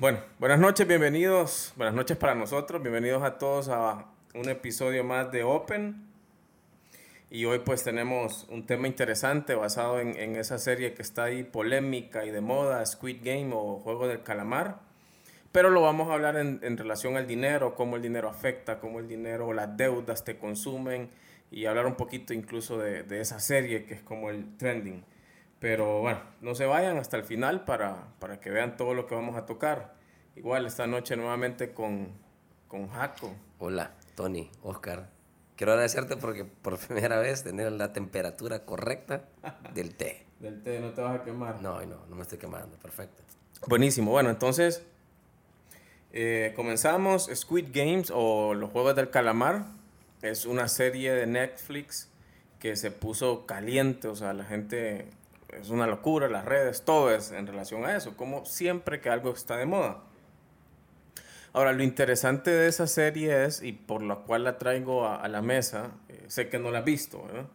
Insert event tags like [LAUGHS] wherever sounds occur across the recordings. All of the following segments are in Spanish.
Bueno, buenas noches, bienvenidos, buenas noches para nosotros, bienvenidos a todos a un episodio más de Open. Y hoy pues tenemos un tema interesante basado en, esa serie que está ahí polémica y de moda, Squid Game o Juego del Calamar. Pero lo vamos a hablar en, en relación al dinero, cómo el dinero afecta, cómo el dinero o las deudas te consumen y hablar un poquito incluso de esa serie que es como el trending. Pero bueno, no se vayan hasta el final para, para que vean todo lo que vamos a tocar. Igual esta noche nuevamente con, con Jaco. Hola, Tony, Oscar. Quiero agradecerte porque por [LAUGHS] primera vez tener la temperatura correcta del té. [LAUGHS] Del té, no te vas a quemar. No, no, no me estoy quemando, perfecto. Buenísimo, bueno, entonces eh, comenzamos Squid Games o los Juegos del Calamar. Es una serie de Netflix que se puso caliente, o sea, la gente es una locura, las redes, todo es en relación a eso, como siempre que algo está de moda. Ahora, lo interesante de esa serie es, y por la cual la traigo a, a la mesa, eh, sé que no la has visto, ¿verdad?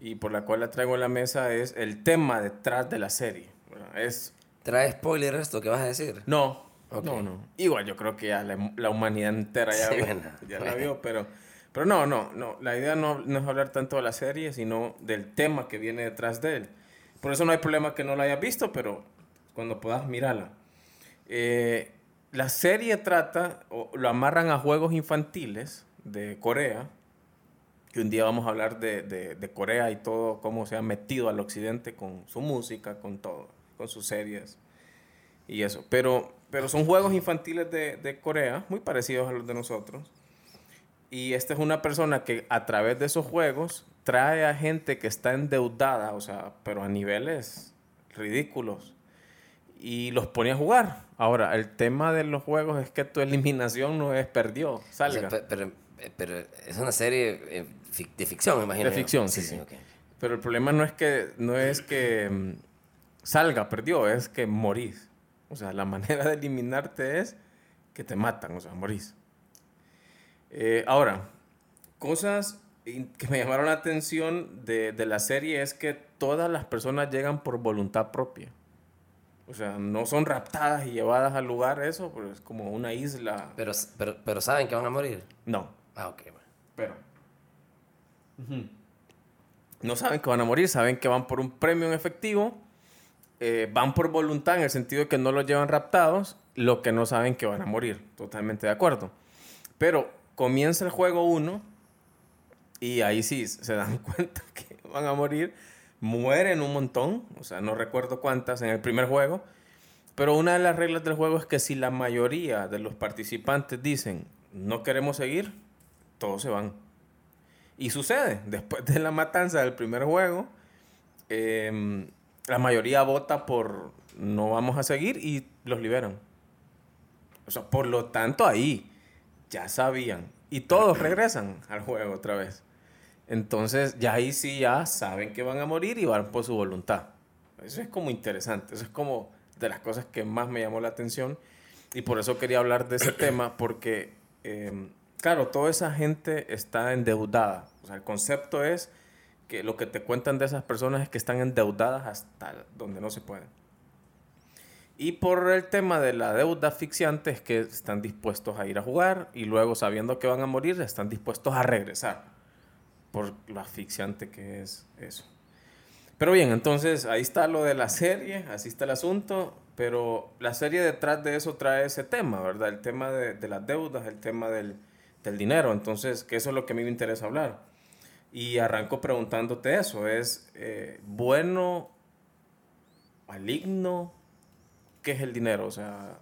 Y por la cual la traigo a la mesa es el tema detrás de la serie. ¿verdad? Es, ¿Trae spoiler esto que vas a decir? no, Ok. no, no. Igual yo creo que ya la, la humanidad entera ya, Sí, vio, bueno. ya la vio, pero, pero no, no, no. La idea no, no es hablar tanto de la serie, sino del tema que viene detrás de él. Por eso no hay problema que no la hayas visto, pero cuando puedas, mírala. Eh, la serie trata, o lo amarran a juegos infantiles de Corea, que un día vamos a hablar de, de, de Corea y todo, cómo se ha metido al occidente con su música, con todo, con sus series y eso. Pero, pero son juegos infantiles de, de Corea, muy parecidos a los de nosotros. Y esta es una persona que a través de esos juegos trae a gente que está endeudada, o sea, pero a niveles ridículos, y los pone a jugar. Ahora, el tema de los juegos es que tu eliminación no es perdió, O sea, salga. pero, eh, pero es una serie eh, de ficción, me imagino. De ficción, sí, sí. ok. Pero el problema no es que, no es que mm, salga, perdió, es que morís. O sea, la [LAUGHS] manera de eliminarte es que te matan, o sea, morís. Eh, ahora, cosas que me llamaron la atención de, de la serie es que todas las personas llegan por voluntad propia. O sea, no son raptadas y llevadas al lugar, eso, pero es como una isla. Pero, pero, pero saben que van a morir. No, Ah, ok, bueno. pero. No saben que van a morir, saben que van por un premio en efectivo, eh, van por voluntad en el sentido de que no los llevan raptados, lo que no saben que van a morir. Totalmente de acuerdo. Pero comienza el juego 1 y ahí sí se dan [LAUGHS] cuenta que van a morir, mueren un montón, o sea, no recuerdo cuántas en el primer juego. Pero una de las reglas del juego es que si la mayoría de los participantes dicen no queremos seguir, todos se van. Y sucede, [LAUGHS] después de la matanza del primer juego, em, la mayoría vota por no vamos a seguir y los liberan. O sea, por lo tanto ahí ya sabían. Y todos regresan al juego otra vez. Entonces ya ahí sí ya saben que van a morir y van por su voluntad. Eso es como interesante, eso es como de las cosas que más me llamó la atención. Y por eso quería hablar de ese tema, porque, em, claro, toda esa gente está endeudada. O sea, el concepto es que lo que te cuentan de esas personas es que están endeudadas hasta donde no se puede. Y por el tema de la deuda asfixiante es que están dispuestos a ir a jugar y luego sabiendo que van a morir están dispuestos a regresar por lo asfixiante que es eso. Pero bien, entonces ahí está lo de la serie, así está el asunto, pero la serie detrás de eso trae ese tema, ¿verdad? El tema de, de las deudas, el tema del, del dinero, entonces, que eso es lo que a mí me interesa hablar. Y arranco preguntándote eso, ¿es eh, bueno, maligno? ¿Qué es el dinero? O sea,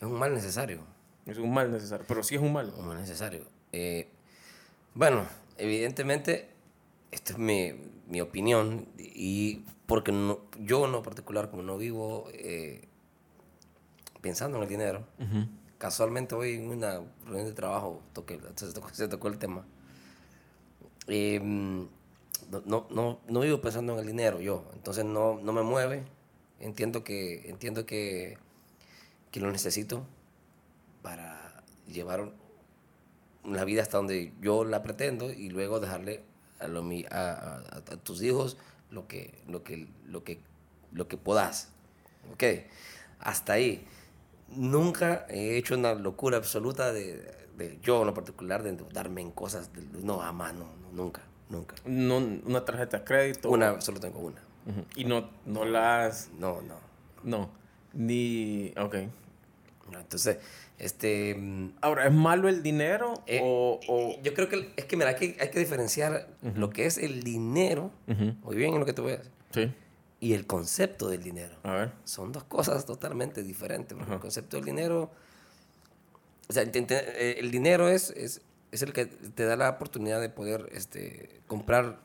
Es un mal necesario. es un mal necesario, pero sí es un mal. Un mal necesario. Eh, bueno, evidentemente, esta es mi, mi opinión. Y porque no, yo en lo particular, como no vivo eh, pensando en el dinero, casualmente hoy en una reunión de trabajo toqué, se, tocó, se tocó el tema. Eh, no, no, no, no vivo pensando en el dinero yo, entonces no, no me mueve. Entiendo que, entiendo que, que lo necesito para llevar la vida hasta donde yo la pretendo y luego dejarle a, lo, a- a tus hijos lo que, lo que, lo que, lo que puedas. ¿Ok? Hasta ahí. nunca he hecho una locura absoluta de, de yo en lo particular, de endeudarme en cosas. de- no, jamás, no, no, nunca, nunca. No, una tarjeta de crédito. Una, solo tengo una. Ujú. Y no, no las... No, no. No. Ni... Ok. Entonces, este... mm, Ahora, ¿es malo el dinero eh, o, o- Yo creo que es que, mira, hay que, hay que diferenciar lo que es el dinero, Ujú. muy bien en lo que te voy a decir, Sí. y el concepto del dinero. A ver. Son dos cosas totalmente diferentes. Porque el concepto del dinero. O sea, eh, el dinero es, es, es el que te da la oportunidad de poder este, comprar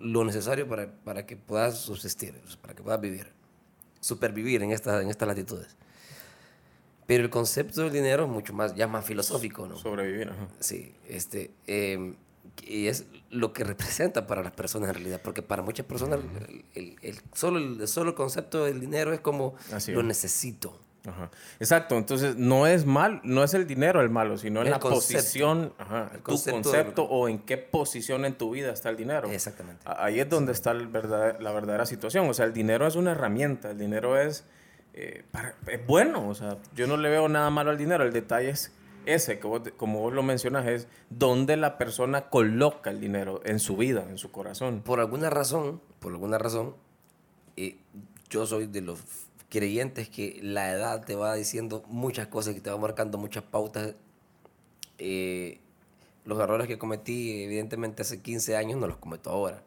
lo necesario para, para que puedas subsistir, para que puedas vivir, supervivir en, esta, en estas latitudes. Pero el concepto del dinero es mucho más, ya más filosófico, ¿no? Sobrevivir. Ajá. Sí, este, eh, y es lo que representa para las personas en realidad, porque para muchas personas el, el- el- solo, el solo concepto del dinero es como Así lo es. necesito. Ajá. Exacto, entonces no es mal, no es el dinero el malo, sino en la concepto. posición, ajá, El tu concepto o en qué posición en tu vida está el dinero. Exactamente. Ahí es donde está el verdad- la verdadera situación. O sea, el dinero es una herramienta, el dinero es, eh, para- es bueno. O sea, yo no le veo nada malo al dinero. El detalle es ese, que vos- como vos lo mencionas, es donde la persona coloca el dinero en su vida, en su corazón. Por alguna razón, por alguna razón, eh, yo soy de los creyentes que la edad te va diciendo muchas cosas, que te va marcando muchas pautas. Eh, los errores que cometí, evidentemente, hace 15 años, no los cometo ahora.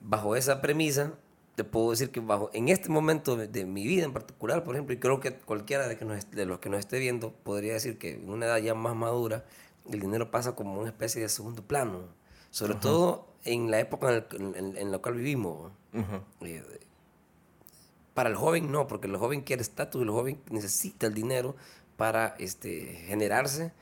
Bajo esa premisa, te puedo decir que bajo, en este momento de, de mi vida en particular, por ejemplo, y creo que cualquiera de, que nos de los que nos esté viendo podría decir que en una edad ya más madura, el dinero pasa como una especie de segundo plano. Sobre todo en la época en, el- en- en la cual vivimos. Ujú. Eh, Para el joven no, porque el joven quiere estatus, el joven necesita el dinero para este, generarse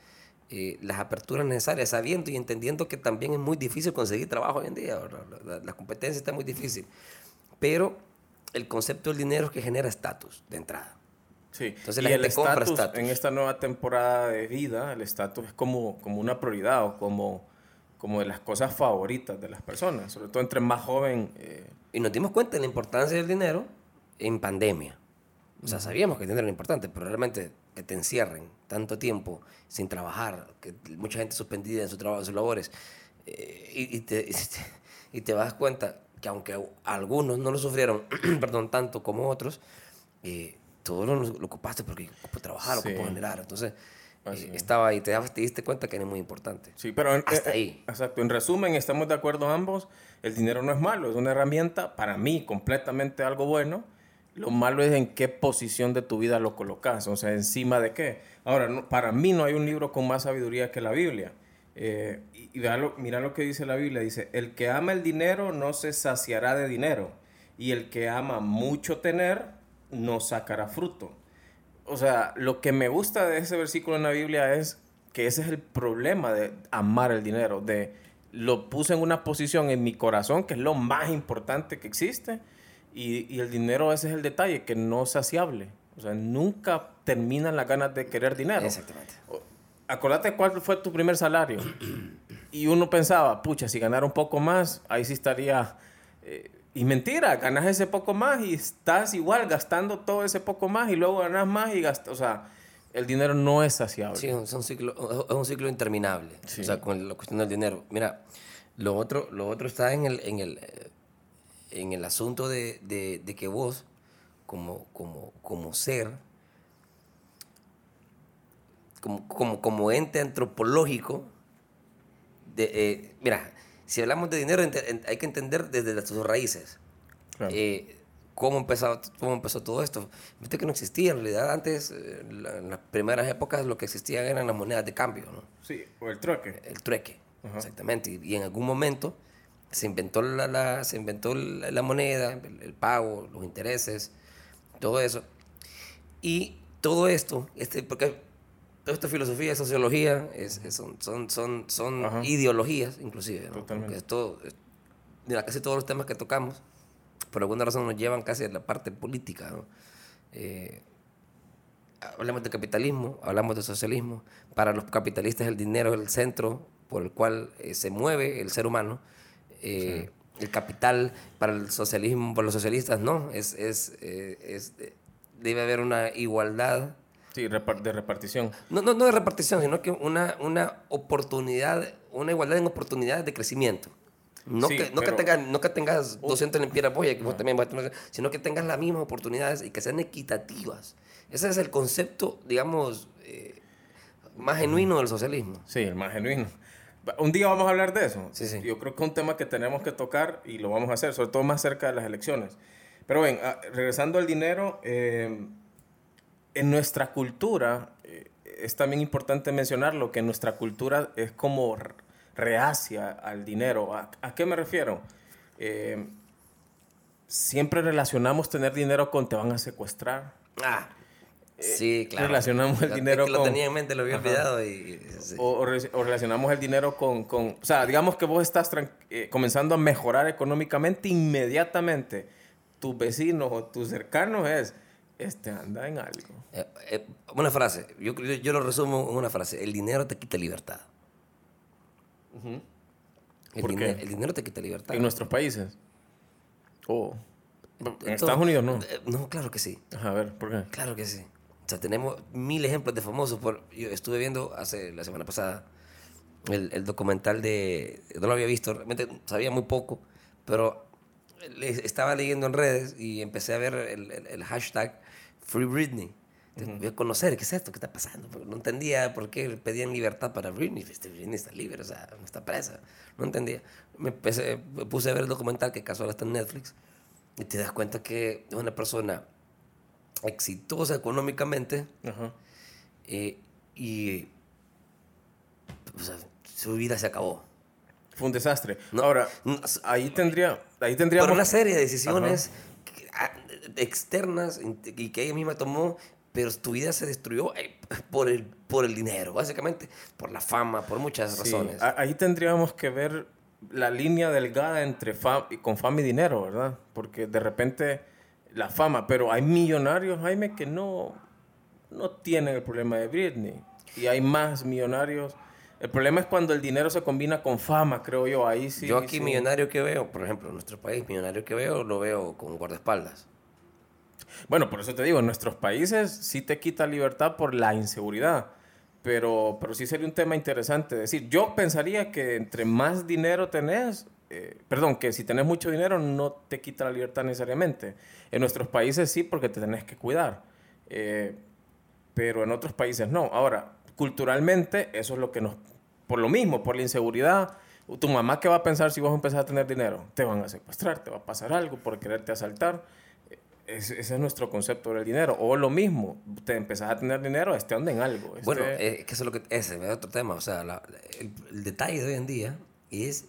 eh, las aperturas necesarias, sabiendo y entendiendo que también es muy difícil conseguir trabajo hoy en día, la, la- la competencia está muy difícil. Pero el concepto del dinero es que genera estatus de entrada. Sí. Entonces y la el gente compra estatus estatus. en esta nueva temporada de vida, el estatus es como, como una prioridad o como, como de las cosas favoritas de las personas, sobre todo entre más joven. eh, Y nos dimos cuenta de la importancia del dinero en pandemia. O sea, sabíamos que dinero era importante, pero realmente que te encierren tanto tiempo sin trabajar, que mucha gente suspendida en su trabajo, en sus labores, eh, y, y te, [LAUGHS] y te- das cuenta que aunque algunos no lo sufrieron, [CLEARS THROAT] perdón, tanto como otros, eh, todo lo, lo ocupaste porque ocupó trabajar, Sí. generar. Entonces, eh, estaba ahí, te, te diste cuenta que era muy importante. Sí, pero en, Hasta eh, ahí. Exacto. En resumen, estamos de acuerdo ambos. El dinero no es malo, es una herramienta para mí completamente algo bueno. Lo malo es en qué posición de tu vida lo colocas, o sea, encima de qué. Ahora, para mí no hay un libro con más sabiduría que la Biblia. Eh, y y lo- mira lo que dice la Biblia. Dice, el que ama el dinero no se saciará de dinero. Y el que ama mucho tener no sacará fruto. O sea, lo que me gusta de ese versículo en la Biblia es que ese es el problema de amar el dinero, de lo puse en una posición en mi corazón que es lo más importante que existe y, y el dinero ese es el detalle, que no es saciable. O sea, nunca terminan las ganas de querer dinero. Exactamente. Acordate cuál fue tu primer salario. [CLEARS THROAT] Y uno pensaba, pucha, si ganara un poco más, ahí sí estaría... eh, y mentira, ganas ese poco más y estás igual gastando todo ese poco más y luego ganas más y gastas... O sea, el dinero no es saciable. Sí, es un ciclo, es un ciclo interminable. Sí. O sea, con la cuestión del dinero. Mira, lo otro, lo otro está en el, en el, eh, en el asunto de, de- de que vos, como, como, como ser, como, como, como ente antropológico, de, eh, mira, si hablamos de dinero, hay que entender desde sus raíces. Claro. Eh, ¿cómo, empezó, ¿Cómo empezó todo esto? Viste que no existía, en realidad antes, eh, en las primeras épocas, lo que existían eran las monedas de cambio, ¿no? Sí, o el trueque. el trueque, Ajá. exactamente. Y, y en algún momento se inventó la, la- se inventó la, la moneda, el, el pago, los intereses, todo eso. Y todo esto, este, porque toda esta filosofía, sociología, es, es- son, son, son, son Ajá. ideologías, inclusive. ¿no? Es- mira, casi todos los temas que tocamos, por alguna razón nos llevan casi a la parte política. ¿no? Eh, hablamos de capitalismo, hablamos de socialismo. Para los capitalistas el dinero es el centro por el cual eh, se mueve el ser humano. Eh, El capital para el socialismo, para los socialistas no, es, es, eh, es- eh, debe haber una igualdad Sí, de repartición. No, no, no de repartición, sino que una, una oportunidad, una igualdad en oportunidades de crecimiento. No, Sí, que, no, pero- que tengas, no que tengas 200 limpias boya, que vos también vas a tener, sino que tengas las mismas oportunidades y que sean equitativas. Ese es el concepto, digamos, eh, más genuino del socialismo. Sí, el más genuino. Un día vamos a hablar de eso. Sí, sí. Yo creo que es un tema que tenemos que tocar y lo vamos a hacer, sobre todo más cerca de las elecciones. Pero ven, ah, regresando al dinero, eh, en nuestra cultura, eh, es también importante mencionarlo, que nuestra cultura es como reacia al dinero. ¿A, a qué me refiero? Eh, siempre relacionamos tener dinero con te van a secuestrar. Ah, sí, claro. Eh, relacionamos el Es dinero lo tenía en mente, lo había Ajá. olvidado y... sí. O, o re- o relacionamos el dinero con, con- O sea, digamos que vos estás tran- eh, comenzando a mejorar económicamente, inmediatamente tus vecinos o tus cercanos es, este anda en algo. Eh, eh, una frase, yo, yo, yo lo resumo en una frase, el dinero te quita libertad. el, ¿Por dine- qué? el dinero te quita libertad. En nuestros países. O en Estados Unidos no. Eh, No, claro que sí. Ajá, a ver, ¿por qué? Claro que sí. O sea, tenemos mil ejemplos de famosos. Por, yo estuve viendo hace la semana pasada el, el documental de... No lo había visto, realmente sabía muy poco, pero estaba leyendo en redes y empecé a ver el, el- el hashtag Free Britney. Entonces, Voy a conocer qué es esto, qué está pasando. No entendía por qué pedían libertad para Britney. Este Britney está libre, o sea, no está presa. No entendía. Me, empecé- me puse a ver el documental que casual está en Netflix y te das cuenta que es una persona exitosa económicamente Ajá. eh, y o sea, su vida se acabó. Fue un desastre. No, Ahora, no, ahí tendría, ahí tendríamos... Una serie de decisiones ah, externas y que ella misma tomó, pero tu vida se destruyó eh, por el, por el dinero, básicamente, por la fama, por muchas Sí, razones. ahí tendríamos que ver la línea delgada entre fama, con fama y dinero, ¿verdad? Porque de repente la fama, pero hay millonarios, Jaime, que no, no tienen el problema de Britney. Y hay más millonarios. El problema es cuando el dinero se combina con fama, creo yo. Ahí sí. Yo aquí sí. millonario que veo, por ejemplo, en nuestro país, millonario que veo, lo veo con guardaespaldas. Bueno, por eso te digo, en nuestros países sí te quita libertad por la inseguridad. Pero, pero sí sería un tema interesante decir. Yo pensaría que entre más dinero tenés, eh, perdón, que si tenés mucho dinero no te quita la libertad necesariamente. En nuestros países sí, porque te tenés que cuidar. Eh, pero en otros países no. Ahora, culturalmente, eso es lo que nos. Por lo mismo, por la inseguridad. Tu mamá, ¿qué va a pensar si vos empezás a tener dinero? Te van a secuestrar, te va a pasar algo por quererte asaltar. Ese, ese es nuestro concepto del dinero. O lo mismo, te empezás a tener dinero, este en algo. este- Bueno, eh, que eso es lo que ese es otro tema. O sea, la- el, el detalle de hoy en día es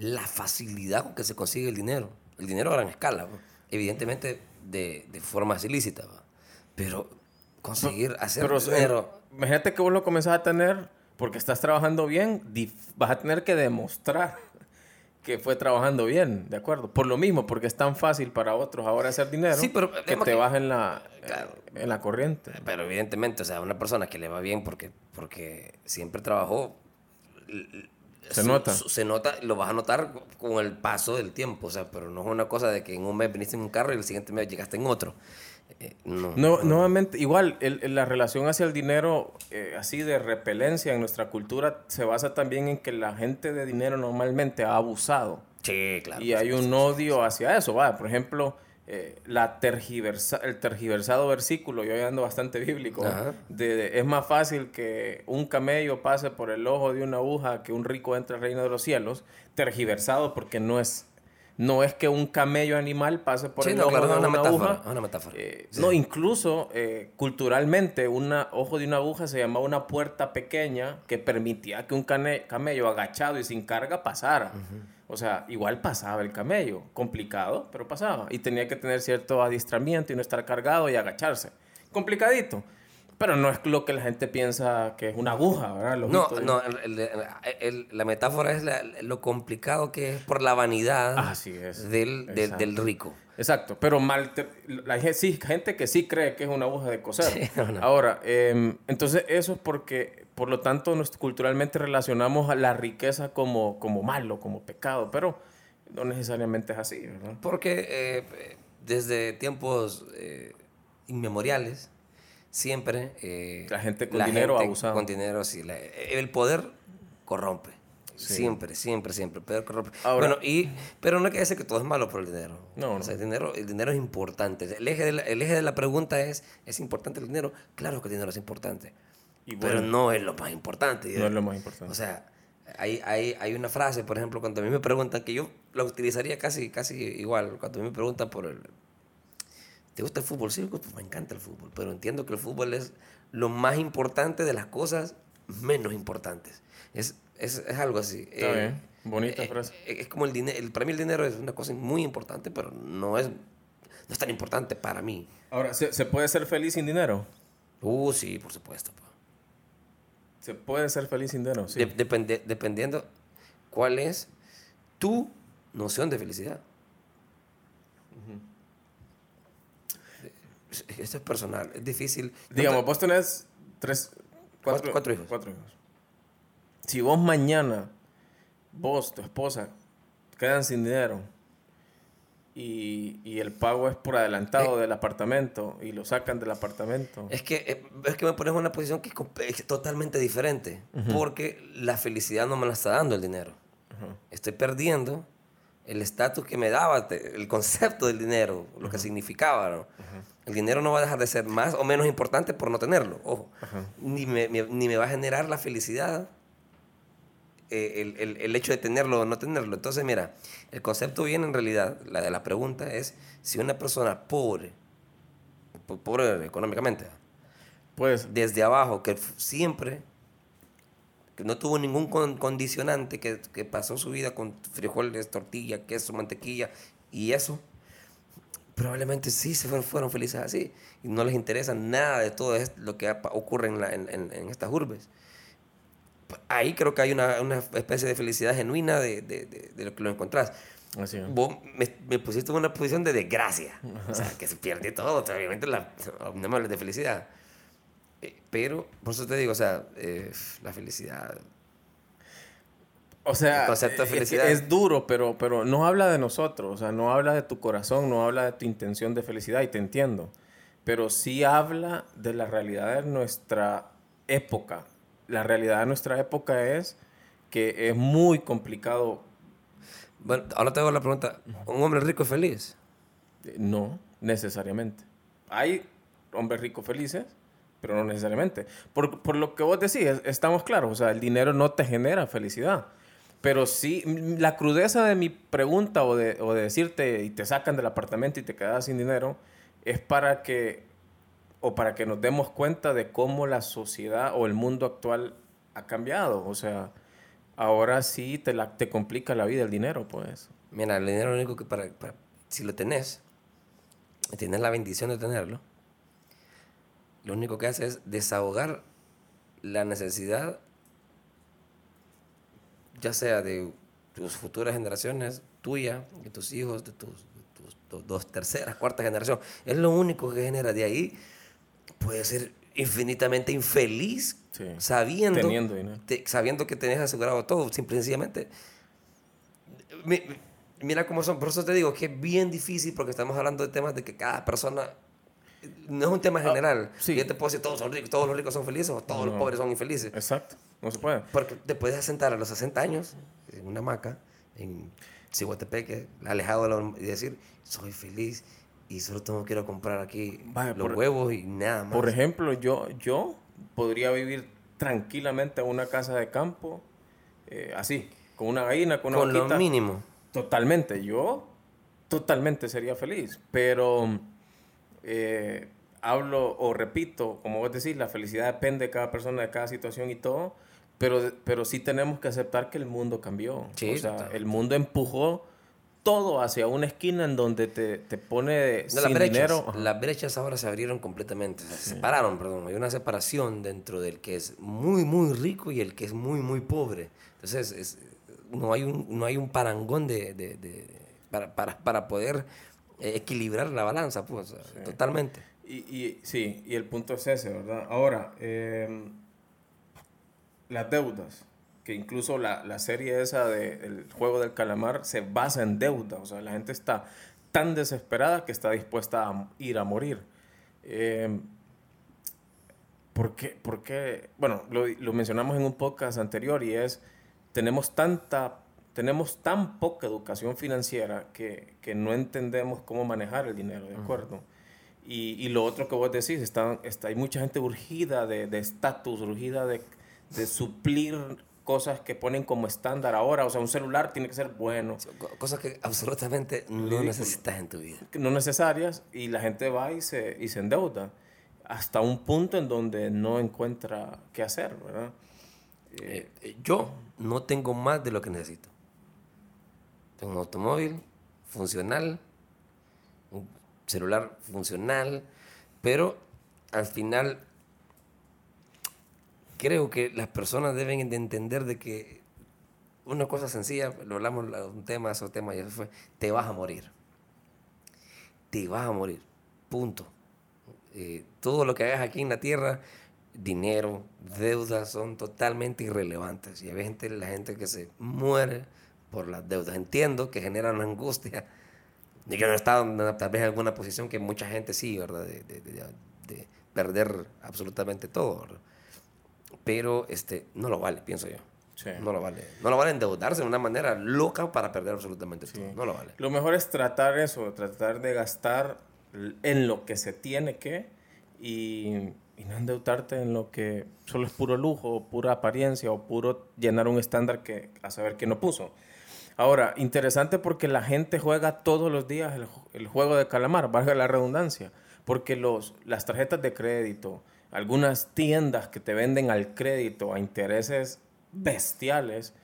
la facilidad con que se consigue el dinero. El dinero a gran escala, ¿no? evidentemente de, de formas ilícitas, ¿va? pero conseguir hacer pero, dinero. eh, imagínate que vos lo comenzás a tener porque estás trabajando bien, vas a tener que demostrar que fue trabajando bien, ¿de acuerdo? Por lo mismo, porque es tan fácil para otros ahora hacer dinero Sí, pero que te bajen la, Claro. en la corriente. Pero evidentemente, o sea, una persona que le va bien porque, porque siempre trabajó. Se su- nota. se nota, lo vas a notar con el paso del tiempo, o sea, pero no es una cosa de que en un mes viniste en un carro y el siguiente mes llegaste en otro. Eh, no, No, nuevamente, igual, el- el- la relación hacia el dinero, eh, así de repelencia en nuestra cultura, se basa también en que la gente de dinero normalmente ha abusado. Sí, claro. y hay un odio hacia eso. Va, por ejemplo, eh, la tergiversa, el tergiversado versículo, yo ando bastante bíblico, de, de- es más fácil que un camello pase por el ojo de una aguja que un rico entre al reino de los cielos, tergiversado porque no es, no es que un camello animal pase por Sí, el no, ojo claro, de es una una metáfora, aguja. una metáfora. Eh, Sí. No, incluso eh, culturalmente, un ojo de una aguja se llamaba una puerta pequeña que permitía que un camello agachado y sin carga pasara. O sea, igual pasaba el camello, complicado, pero pasaba. Y tenía que tener cierto adiestramiento y no estar cargado y agacharse. Complicadito. Pero no es lo que la gente piensa que es una aguja, ¿verdad? No, no, el- el- el- la metáfora es la- lo complicado que es por la vanidad Así es. del, del, rico. Exacto, pero mal la gente, sí, gente que sí cree que es una aguja de coser. [LAUGHS] Sí, no, no. Ahora, em, entonces eso es porque, por lo tanto, nos, culturalmente relacionamos a la riqueza como, como malo, como pecado, pero no necesariamente es así, ¿verdad? Porque eh, desde tiempos eh, inmemoriales siempre... eh, La gente con dinero abusada. Con dinero, sí. la- el poder corrompe. Siempre, siempre, siempre. El poder corrompe. Ahora- bueno, y, pero no quiere decir que todo es malo por el dinero. No, O sea, el dinero, el dinero es importante. El eje, de la, el eje de la pregunta es, ¿es importante el dinero? Claro que el dinero es importante. Y pero no es lo más importante. no es lo más importante. O sea, hay, hay, hay una frase, por ejemplo, cuando a mí me preguntan, que yo la utilizaría casi, casi igual, cuando a mí me preguntan por el... ¿Te gusta el fútbol? Sí, pues me encanta el fútbol, pero entiendo que el fútbol es lo más importante de las cosas menos importantes. Es, es, es algo así. Está Eh, bien, bonita eh, frase. eh, Es como el dinero, para mí el dinero es una cosa muy importante, pero no es, no es tan importante para mí. Ahora, ¿se, se puede ser feliz sin dinero? Uh, sí, por supuesto. pa. Se puede ser feliz sin dinero, sí. De- depende- dependiendo cuál es tu noción de felicidad. Es- Esto es personal, es difícil. Digamos, vos tenés tres, Cuatro- cuatro hijos. Cuatro hijos. Si vos mañana, vos, tu esposa, quedan sin dinero y, y el pago es por adelantado del apartamento y lo sacan del apartamento. es, que, eh, es que me pones en una posición que es totalmente diferente, porque la felicidad no me la está dando el dinero. Estoy perdiendo el estatus que me daba, el concepto del dinero, lo que significaba. ¿no? El dinero no va a dejar de ser más o menos importante por no tenerlo, ojo. Ni, me, me- ni me va a generar la felicidad eh, el, el- el hecho de tenerlo o no tenerlo. Entonces, mira, el concepto viene en realidad, la de la pregunta es si una persona pobre, po- pobre económicamente, Pues, desde abajo, que siempre, no tuvo ningún con- condicionante, que, que pasó su vida con frijoles, tortilla, queso, mantequilla y eso, probablemente sí se fueron, fueron felices así. Y no les interesa nada de todo esto, lo que ocurre en, la- en- en- en estas urbes. Ahí creo que hay una, una especie de felicidad genuina de, de- de- de lo que lo encontrás. así. Vos me, me pusiste en una posición de desgracia. O sea, que se pierde todo. Obviamente la, no me hables de felicidad. Eh, Pero, por eso te digo, o sea, eh, la felicidad. O sea, El concepto de es que felicidad. Es, duro, pero, pero no habla de nosotros, o sea, no habla de tu corazón, no habla de tu intención de felicidad, y te entiendo. Pero sí habla de la realidad de nuestra época. La realidad de nuestra época es que es muy complicado. Bueno, ahora te hago la pregunta: ¿un hombre rico es feliz? eh, No, necesariamente. Hay hombres ricos felices, pero no necesariamente. Por, por lo que vos decís, es- estamos claros, o sea, el dinero no te genera felicidad. Pero sí, la crudeza de mi pregunta o de, o de decirte y te sacan del apartamento y te quedas sin dinero es para que, o para que nos demos cuenta de cómo la sociedad o el mundo actual ha cambiado. O sea, ahora sí te, la, te complica la vida el dinero, pues. Mira, el dinero lo único que para, si lo tenés, tienes la bendición de tenerlo, lo único que hace es desahogar la necesidad, ya sea de tus futuras generaciones, tuya, de tus hijos, de tus, de tus do- dos terceras, cuarta generación. Es lo único que genera. De ahí puedes ser infinitamente infeliz Sí. sabiendo, Teniendo te- sabiendo que tenés asegurado todo, simple y sencillamente. Mi- mira cómo son, por eso te digo que es bien difícil porque estamos hablando de temas de que cada persona no es un tema general. Ah, sí. Yo te puedo decir todos son ricos, todos los ricos son felices o todos los pobres son infelices. Exacto, no se puede. Porque te puedes sentar a los 60 años en una hamaca en Cihuatepeque, alejado de la, y decir, soy feliz y solo tengo a comprar aquí Vaya, los por- huevos y nada más. Por ejemplo, yo, yo podría vivir tranquilamente en una casa de campo, eh, así, con una gallina, con una Con lo mínimo. Totalmente, yo totalmente sería feliz, pero eh, hablo o repito, como vos decís, la felicidad depende de cada persona, de cada situación y todo, pero, pero sí tenemos que aceptar que el mundo cambió. Sí, o sea, el mundo empujó todo hacia una esquina en donde te, te pone No, sin las brechas, dinero. Ajá. las brechas ahora se abrieron completamente, se separaron, perdón. Hay una separación dentro del que es muy, muy rico y el que es muy, muy pobre. Entonces, es- no, hay un, no hay un parangón de, de- de- para, para, para poder equilibrar la balanza, pues, totalmente. Y, y- sí, y el punto es ese, ¿verdad? Ahora, eh, las deudas, que incluso la, la serie esa de El Juego del Calamar se basa en deuda, o sea, la gente está tan desesperada que está dispuesta a ir a morir. Eh, ¿por qué? por qué? Bueno, lo, lo mencionamos en un podcast anterior y es, tenemos tanta tenemos tan poca educación financiera que, que, no entendemos cómo manejar el dinero, ¿de acuerdo? y, y, lo otro que vos decís, está, está, hay mucha gente urgida de estatus, urgida de, de, suplir cosas que ponen como estándar ahora. O sea, un celular tiene que ser bueno. Cosas que absolutamente no necesitas en tu vida. No necesarias y la gente va y se, y se endeuda hasta un punto en donde no encuentra qué hacer, ¿verdad? Eh, eh, yo no tengo más de lo que necesito. Un automóvil funcional, un celular funcional, pero al final creo que las personas deben de entender de que una cosa sencilla, lo hablamos un tema, ese tema, y eso fue, te vas a morir. Te vas a morir. Punto. Eh, todo lo que hagas aquí en la tierra, dinero, deudas, son totalmente irrelevantes. Y hay gente, la gente que se muere por las deudas. Entiendo que generan angustia. Yo no he estado tal vez en alguna posición que mucha gente sí, ¿verdad? De, de, de, perder absolutamente todo, Pero este, no lo vale, pienso yo. No lo vale. No lo vale endeudarse de una manera loca para perder absolutamente todo. No lo vale. Lo mejor es tratar eso, tratar de gastar en lo que se tiene que y, y no endeudarte en lo que solo es puro lujo, pura apariencia o puro llenar un estándar que a saber que no puso. Ahora, interesante porque la gente juega todos los días el, juego de calamar, valga la redundancia, porque los, las tarjetas de crédito, algunas tiendas que te venden al crédito a intereses bestiales,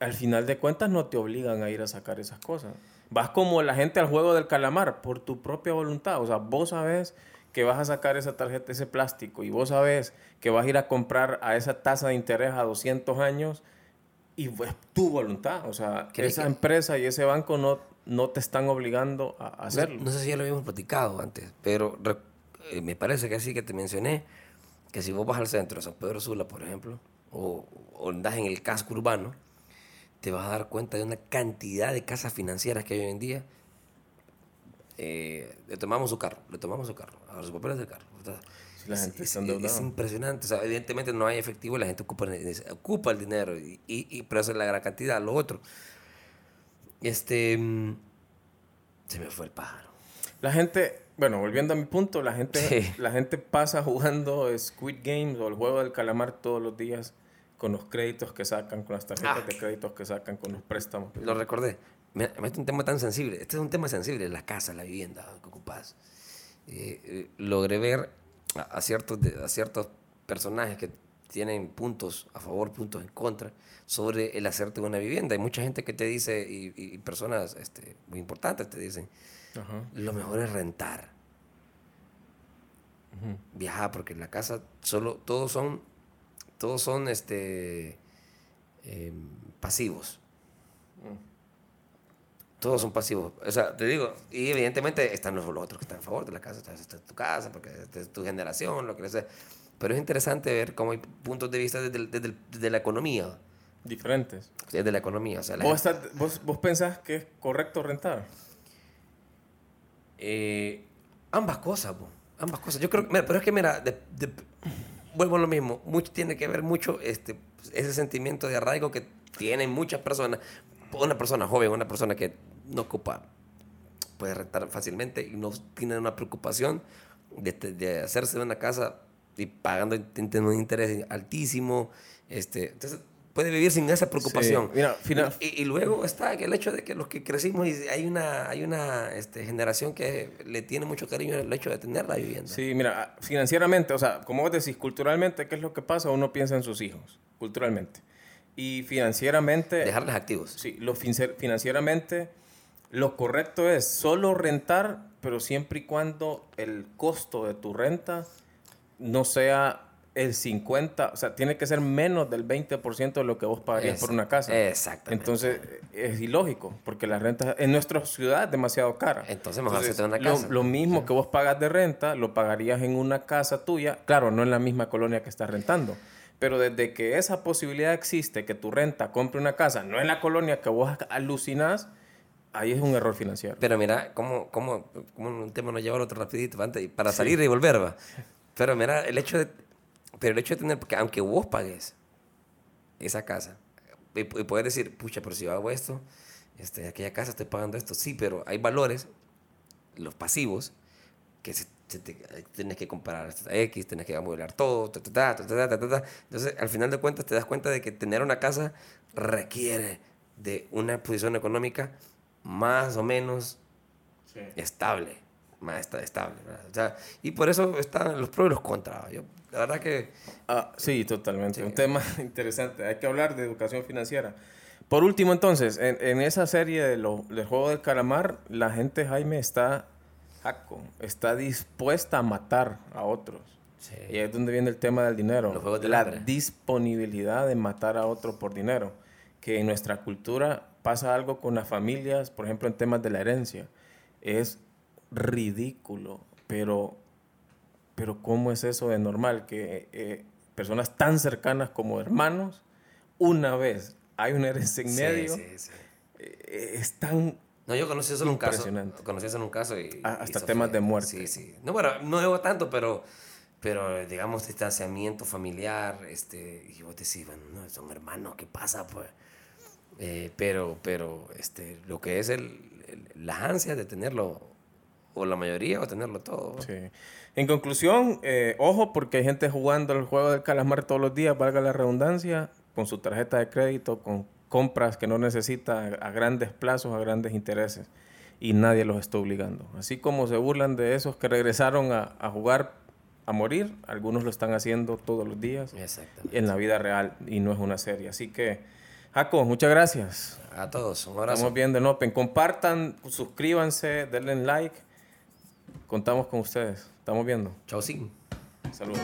al final de cuentas no te obligan a ir a sacar esas cosas. Vas como la gente al juego del calamar por tu propia voluntad. O sea, vos sabes que vas a sacar esa tarjeta, ese plástico, y vos sabes que vas a ir a comprar a esa tasa de interés a 200 años y es tu voluntad. O sea, que esa empresa y ese banco no, no te están obligando a hacerlo. No, sé si ya lo habíamos platicado antes, pero eh, me parece que así que te mencioné que si vos vas al centro de San Pedro Sula, por ejemplo, o, o andas en el casco urbano, te vas a dar cuenta de una cantidad de casas financieras que hay hoy en día. Eh, le tomamos su carro, le tomamos su carro, a los papeles del carro. La gente es, es, impresionante. O sea, evidentemente no hay efectivo, la gente ocupa, ocupa el dinero, y, y, pero eso es la gran cantidad. Lo otro, este, mm, se me fue el pájaro. La gente, bueno, volviendo a mi punto, la gente, la gente pasa jugando Squid Games o el juego del calamar todos los días con los créditos que sacan, con las tarjetas ah. de créditos que sacan, con los préstamos. Lo recordé. Me, es un tema tan sensible. Este es un tema sensible, la casa, la vivienda que ocupas. Eh, eh, logré ver a, ciertos, a ciertos personajes que tienen puntos a favor, puntos en contra sobre el hacerte una vivienda. Hay mucha gente que te dice, y, personas este, muy importantes te dicen, lo mejor es rentar. Viajar, porque en la casa solo, todos son, todos son este, em, pasivos. Todos son pasivos. O sea, te digo, y evidentemente están los, otros que están a favor de la casa. Esta es tu casa, porque es tu generación, lo que sea. Pero es interesante ver cómo hay puntos de vista desde, desde, la economía. Diferentes. Desde la economía. O sea, ¿Vos, vos, ¿Vos, pensás que es correcto rentar? Eh, ambas cosas, ambas cosas. Yo creo, pero es que mira, vuelvo a lo mismo, mucho, tiene que ver mucho este, ese sentimiento de arraigo que tienen muchas personas. Una persona joven, una persona que no ocupa, puede rentar fácilmente y no tiene una preocupación de, de hacerse una casa y pagando un interés altísimo. Este, entonces, puede vivir sin esa preocupación. mira, final. Y, y, luego está el hecho de que los que crecimos, y hay una, hay una este, generación que le tiene mucho cariño al hecho de tener la vivienda. Sí, mira, financieramente, o sea, como vos decís, culturalmente, ¿qué es lo que pasa? Uno piensa en sus hijos, culturalmente. Y financieramente... Dejarles activos. Sí, lo financieramente lo correcto es solo rentar, pero siempre y cuando el costo de tu renta no sea el 50, o sea, tiene que ser menos del 20% de lo que vos pagarías por una casa. Exactamente. Entonces, es ilógico, porque la renta en nuestra ciudad es demasiado cara. Entonces, mejor Entonces, una casa. Lo, mismo que vos pagas de renta, lo pagarías en una casa tuya, claro, no en la misma colonia que estás rentando. Pero desde que esa posibilidad existe, que tu renta compre una casa, no en la colonia que vos alucinas, Ahí es un error financiero. Pero mira, cómo, cómo, cómo un tema nos lleva al otro rapidito antes, para sí. salir y volver, va. Pero mira, el hecho de, pero el hecho de tener, porque aunque vos pagues esa casa, y, y puedes decir, pucha, pero si yo hago esto, este, aquella casa estoy pagando esto, sí, pero hay valores, los pasivos, que se, se te, tienes que comprar X, tienes que amueblar todo, ta, ta, ta, entonces al final de cuentas te das cuenta de que tener una casa requiere de una posición económica más o menos Sí. estable, más esta- estable. O sea, y por eso están los pros y los contras. Yo, la verdad que Ah, sí, totalmente. Sí. Un tema [LAUGHS] interesante. Hay que hablar de educación financiera. Por último, entonces, en, en esa serie de lo- del juego del calamar, la gente, Jaime, está jaco, está dispuesta a matar a otros. Sí. Y ahí es donde viene el tema del dinero. Los juegos del la hambre. disponibilidad de matar a otro por dinero. Que en nuestra cultura pasa algo con las familias, por ejemplo, en temas de la herencia. Es ridículo, pero pero ¿cómo es eso de normal? Que eh, personas tan cercanas como hermanos, una vez hay una herencia en Sí, medio, sí, sí. eh, es tan... No, yo conocí solo un caso. Conocí solo un caso y... Ah, y hasta eso temas de muerte. Sí, sí. No, bueno, no debo tanto, pero, pero digamos, distanciamiento familiar, este, y vos decís, bueno, no, son hermanos, ¿qué pasa, pues? Eh, pero, pero, este, lo que es el, el- las ansias de tenerlo, o la mayoría, o tenerlo todo. Sí. En conclusión, eh, ojo porque hay gente jugando el juego del calamar todos los días, valga la redundancia, con su tarjeta de crédito, con compras que no necesita a grandes plazos, a grandes intereses, y nadie los está obligando. Así como se burlan de esos que regresaron a, a jugar a morir, algunos lo están haciendo todos los días en la vida real y no es una serie. Así que, Jaco, muchas gracias. A todos, un abrazo. Estamos viendo en Open. Compartan, suscríbanse, denle like. Contamos con ustedes. Estamos viendo. Chao, sí. Saludos.